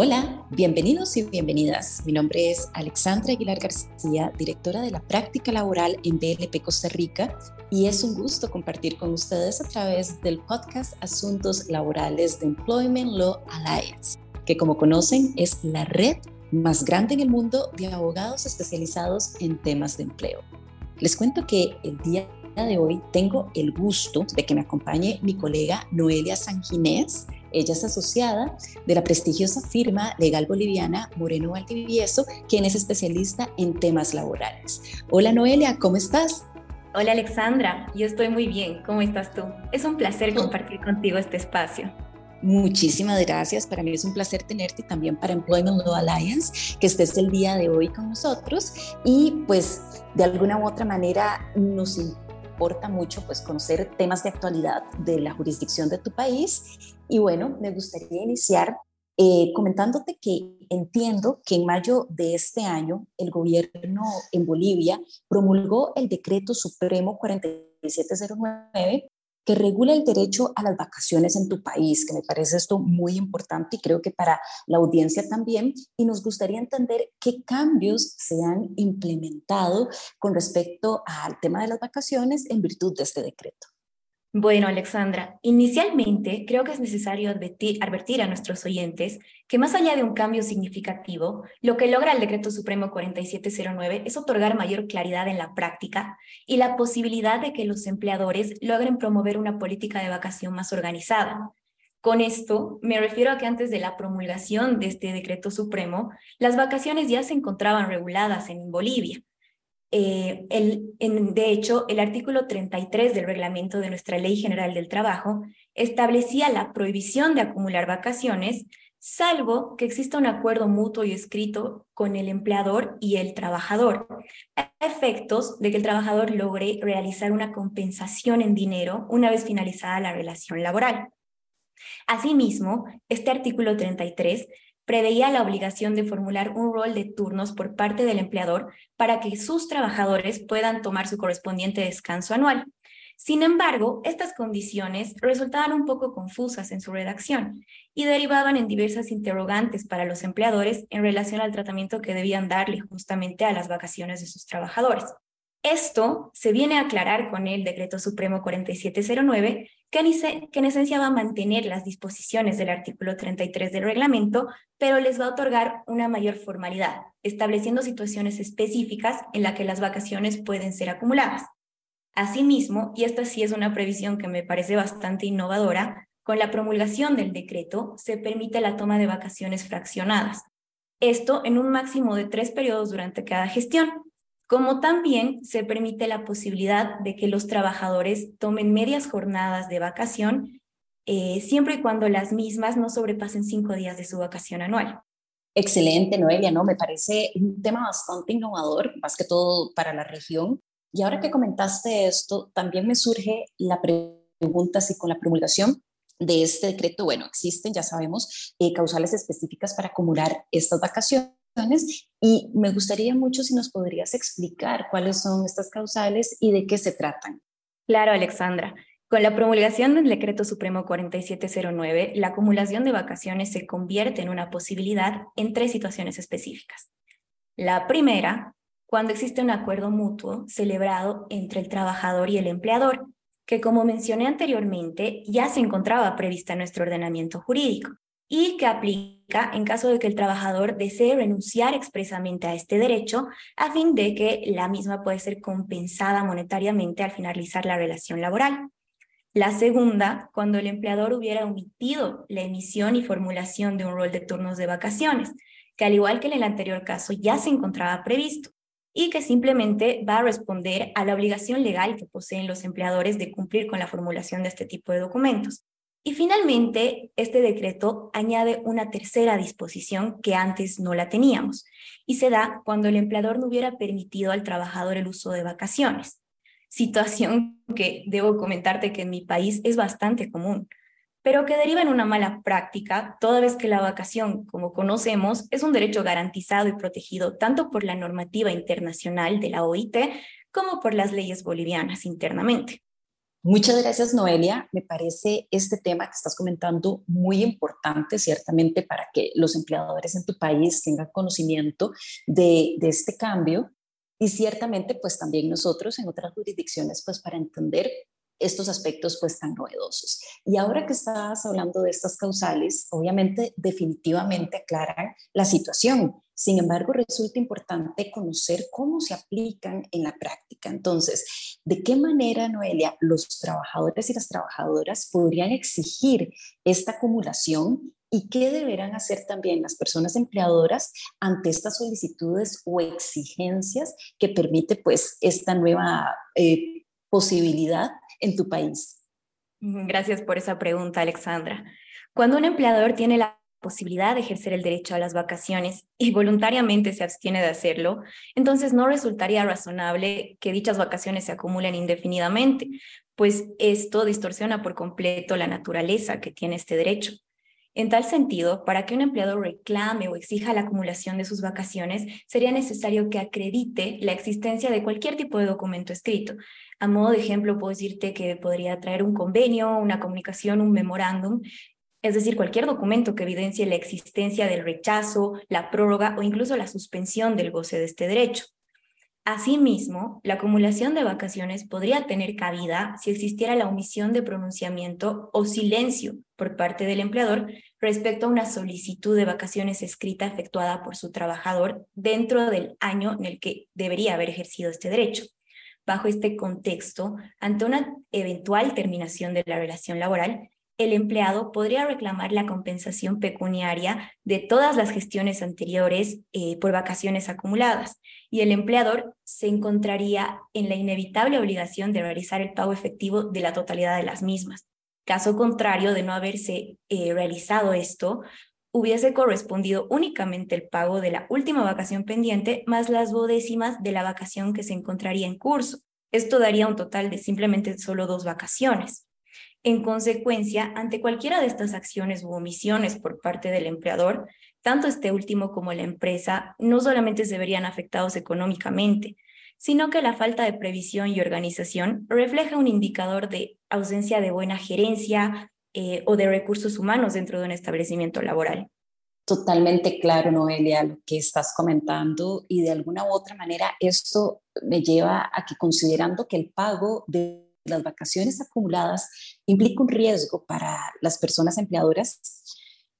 Hola, bienvenidos y bienvenidas. Mi nombre es Alexandra Aguilar García, directora de la práctica laboral en BLP Costa Rica, y es un gusto compartir con ustedes a través del podcast Asuntos Laborales de Employment Law Alliance, que como conocen es la red más grande en el mundo de abogados especializados en temas de empleo. Les cuento que el día de hoy tengo el gusto de que me acompañe mi colega Noelia Sanginés, ella es asociada de la prestigiosa firma legal boliviana Moreno Valdivieso, quien es especialista en temas laborales. Hola Noelia, ¿cómo estás? Hola Alexandra, yo estoy muy bien. ¿Cómo estás tú? Es un placer compartir contigo este espacio. Muchísimas gracias. Para mí es un placer tenerte y también para Employment Law Alliance, que estés el día de hoy con nosotros. Y pues de alguna u otra manera nos importa mucho pues conocer temas de actualidad de la jurisdicción de tu país. Y bueno, me gustaría iniciar eh, comentándote que entiendo que en mayo de este año el gobierno en Bolivia promulgó el decreto supremo 4709 que regula el derecho a las vacaciones en tu país, que me parece esto muy importante y creo que para la audiencia también. Y nos gustaría entender qué cambios se han implementado con respecto al tema de las vacaciones en virtud de este decreto. Bueno, Alexandra, inicialmente creo que es necesario advertir, a nuestros oyentes que más allá de un cambio significativo, lo que logra el Decreto Supremo 4709 es otorgar mayor claridad en la práctica y la posibilidad de que los empleadores logren promover una política de vacación más organizada. Con esto me refiero a que antes de la promulgación de este decreto supremo, las vacaciones ya se encontraban reguladas en Bolivia eh, de hecho, el artículo 33 del reglamento de nuestra Ley General del Trabajo establecía la prohibición de acumular vacaciones, salvo que exista un acuerdo mutuo y escrito con el empleador y el trabajador, a efectos de que el trabajador logre realizar una compensación en dinero una vez finalizada la relación laboral. Asimismo, este artículo 33 preveía la obligación de formular un rol de turnos por parte del empleador para que sus trabajadores puedan tomar su correspondiente descanso anual. Sin embargo, estas condiciones resultaban un poco confusas en su redacción y derivaban en diversas interrogantes para los empleadores en relación al tratamiento que debían darle justamente a las vacaciones de sus trabajadores. Esto se viene a aclarar con el Decreto Supremo 4709, que en, esencia va a mantener las disposiciones del artículo 33 del reglamento, pero les va a otorgar una mayor formalidad, estableciendo situaciones específicas en las que las vacaciones pueden ser acumuladas. Asimismo, y esta sí es una previsión que me parece bastante innovadora, con la promulgación del decreto se permite la toma de vacaciones fraccionadas. Esto en un máximo de tres periodos durante cada gestión, como también se permite la posibilidad de que los trabajadores tomen medias jornadas de vacación, eh, siempre y cuando las mismas no sobrepasen cinco días de su vacación anual. Excelente, Noelia, ¿no? Me parece un tema bastante innovador, más que todo para la región. Y ahora que comentaste esto, también me surge la pregunta si con la promulgación de este decreto, bueno, existen, ya sabemos, eh, causales específicas para acumular estas vacaciones y me gustaría mucho si nos podrías explicar cuáles son estas causales y de qué se tratan. Claro, Alexandra. Con la promulgación del Decreto Supremo 4709, la acumulación de vacaciones se convierte en una posibilidad en tres situaciones específicas. La primera, cuando existe un acuerdo mutuo celebrado entre el trabajador y el empleador, que como mencioné anteriormente, ya se encontraba prevista en nuestro ordenamiento jurídico y que aplica en caso de que el trabajador desee renunciar expresamente a este derecho a fin de que la misma pueda ser compensada monetariamente al finalizar la relación laboral. La segunda, cuando el empleador hubiera omitido la emisión y formulación de un rol de turnos de vacaciones, que al igual que en el anterior caso ya se encontraba previsto y que simplemente va a responder a la obligación legal que poseen los empleadores de cumplir con la formulación de este tipo de documentos. Y finalmente, este decreto añade una tercera disposición que antes no la teníamos y se da cuando el empleador no hubiera permitido al trabajador el uso de vacaciones. Situación que debo comentarte que en mi país es bastante común, pero que deriva en una mala práctica, toda vez que la vacación, como conocemos, es un derecho garantizado y protegido tanto por la normativa internacional de la OIT como por las leyes bolivianas internamente. Muchas gracias, Noelia. Me parece este tema que estás comentando muy importante, ciertamente, para que los empleadores en tu país tengan conocimiento de, este cambio y ciertamente, pues también nosotros en otras jurisdicciones, pues para entender estos aspectos pues tan novedosos. Y ahora que estás hablando de estas causales, obviamente definitivamente aclaran la situación. Sin embargo, resulta importante conocer cómo se aplican en la práctica. Entonces, ¿de qué manera, Noelia, los trabajadores y las trabajadoras podrían exigir esta acumulación y qué deberán hacer también las personas empleadoras ante estas solicitudes o exigencias que permite pues esta nueva eh, posibilidad en tu país? Gracias por esa pregunta, Alexandra. Cuando un empleador tiene la posibilidad de ejercer el derecho a las vacaciones y voluntariamente se abstiene de hacerlo, entonces no resultaría razonable que dichas vacaciones se acumulen indefinidamente, pues esto distorsiona por completo la naturaleza que tiene este derecho. En tal sentido, para que un empleador reclame o exija la acumulación de sus vacaciones, sería necesario que acredite la existencia de cualquier tipo de documento escrito. A modo de ejemplo, puedo decirte que podría traer un convenio, una comunicación, un memorándum, es decir, cualquier documento que evidencie la existencia del rechazo, la prórroga o incluso la suspensión del goce de este derecho. Asimismo, la acumulación de vacaciones podría tener cabida si existiera la omisión de pronunciamiento o silencio por parte del empleador respecto a una solicitud de vacaciones escrita efectuada por su trabajador dentro del año en el que debería haber ejercido este derecho. Bajo este contexto, ante una eventual terminación de la relación laboral, el empleado podría reclamar la compensación pecuniaria de todas las gestiones anteriores eh, por vacaciones acumuladas y el empleador se encontraría en la inevitable obligación de realizar el pago efectivo de la totalidad de las mismas. Caso contrario de no haberse eh, realizado esto, hubiese correspondido únicamente el pago de la última vacación pendiente más las bodécimas de la vacación que se encontraría en curso. Esto daría un total de simplemente solo dos vacaciones. En consecuencia, ante cualquiera de estas acciones u omisiones por parte del empleador, tanto este último como la empresa no solamente se verían afectados económicamente, sino que la falta de previsión y organización refleja un indicador de ausencia de buena gerencia eh, o de recursos humanos dentro de un establecimiento laboral. Totalmente claro, Noelia, lo que estás comentando y de alguna u otra manera esto me lleva a que considerando que el pago de las vacaciones acumuladas implica un riesgo para las personas empleadoras.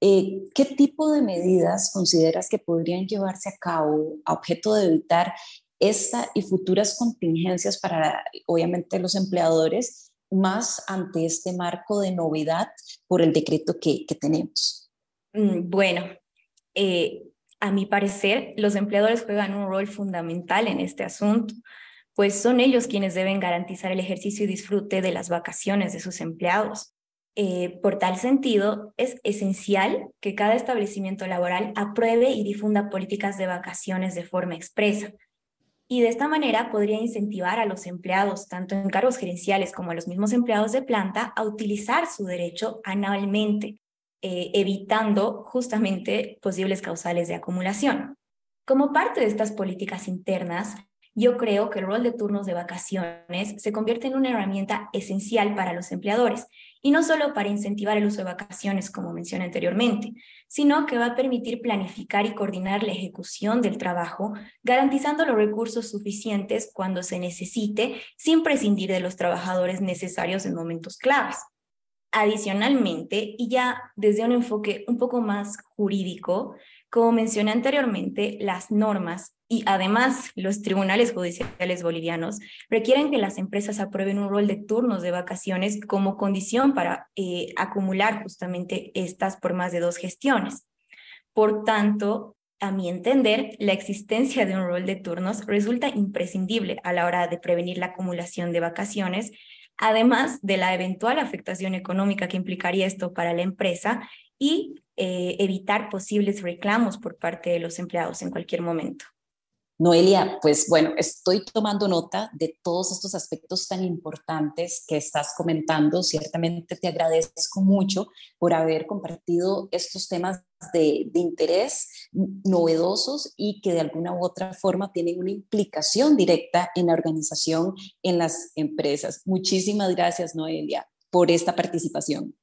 Eh, ¿Qué tipo de medidas consideras que podrían llevarse a cabo a objeto de evitar esta y futuras contingencias para, obviamente, los empleadores, más ante este marco de novedad por el decreto que, tenemos? Mm, bueno, eh, a mi parecer, los empleadores juegan un rol fundamental en este asunto pues son ellos quienes deben garantizar el ejercicio y disfrute de las vacaciones de sus empleados. Eh, por tal sentido, es esencial que cada establecimiento laboral apruebe y difunda políticas de vacaciones de forma expresa. Y de esta manera podría incentivar a los empleados, tanto en cargos gerenciales como a los mismos empleados de planta, a utilizar su derecho anualmente, eh, evitando justamente posibles causales de acumulación. Como parte de estas políticas internas, yo creo que el rol de turnos de vacaciones se convierte en una herramienta esencial para los empleadores, y no solo para incentivar el uso de vacaciones, como mencioné anteriormente, sino que va a permitir planificar y coordinar la ejecución del trabajo, garantizando los recursos suficientes cuando se necesite, sin prescindir de los trabajadores necesarios en momentos claves. Adicionalmente, y ya desde un enfoque un poco más jurídico, como mencioné anteriormente, las normas y además los tribunales judiciales bolivianos requieren que las empresas aprueben un rol de turnos de vacaciones como condición para eh, acumular justamente estas por más de dos gestiones. Por tanto, a mi entender, la existencia de un rol de turnos resulta imprescindible a la hora de prevenir la acumulación de vacaciones, además de la eventual afectación económica que implicaría esto para la empresa y eh, evitar posibles reclamos por parte de los empleados en cualquier momento. Noelia, pues bueno, estoy tomando nota de todos estos aspectos tan importantes que estás comentando. Ciertamente te agradezco mucho por haber compartido estos temas de, interés novedosos y que de alguna u otra forma tienen una implicación directa en la organización, en las empresas. Muchísimas gracias, Noelia, por esta participación.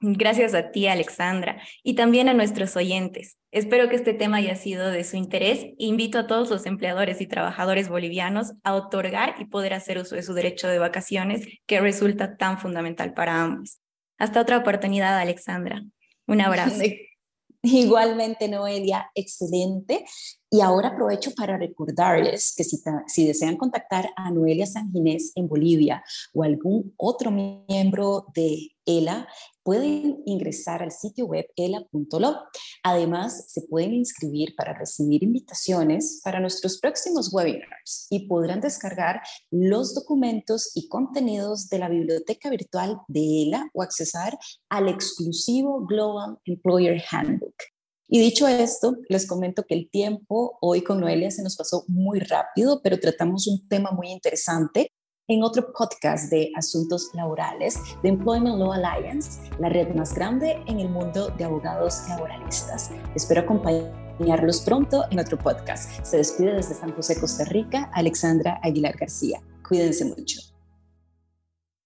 Gracias a ti, Alexandra, y también a nuestros oyentes. Espero que este tema haya sido de su interés. Invito a todos los empleadores y trabajadores bolivianos a otorgar y poder hacer uso de su derecho de vacaciones, que resulta tan fundamental para ambos. Hasta otra oportunidad, Alexandra. Un abrazo. Igualmente, Noelia, excelente. Y ahora aprovecho para recordarles que si, si, desean contactar a Noelia San Ginés en Bolivia o algún otro miembro de ELA, pueden ingresar al sitio web ela.lo. Además, se pueden inscribir para recibir invitaciones para nuestros próximos webinars y podrán descargar los documentos y contenidos de la biblioteca virtual de ELA o accesar al exclusivo Global Employer Handbook. Y dicho esto, les comento que el tiempo hoy con Noelia se nos pasó muy rápido, pero tratamos un tema muy interesante en otro podcast de asuntos laborales de Employment Law Alliance, la red más grande en el mundo de abogados laboralistas. Espero acompañarlos pronto en otro podcast. Se despide desde San José, Costa Rica, Alexandra Aguilar García. Cuídense mucho.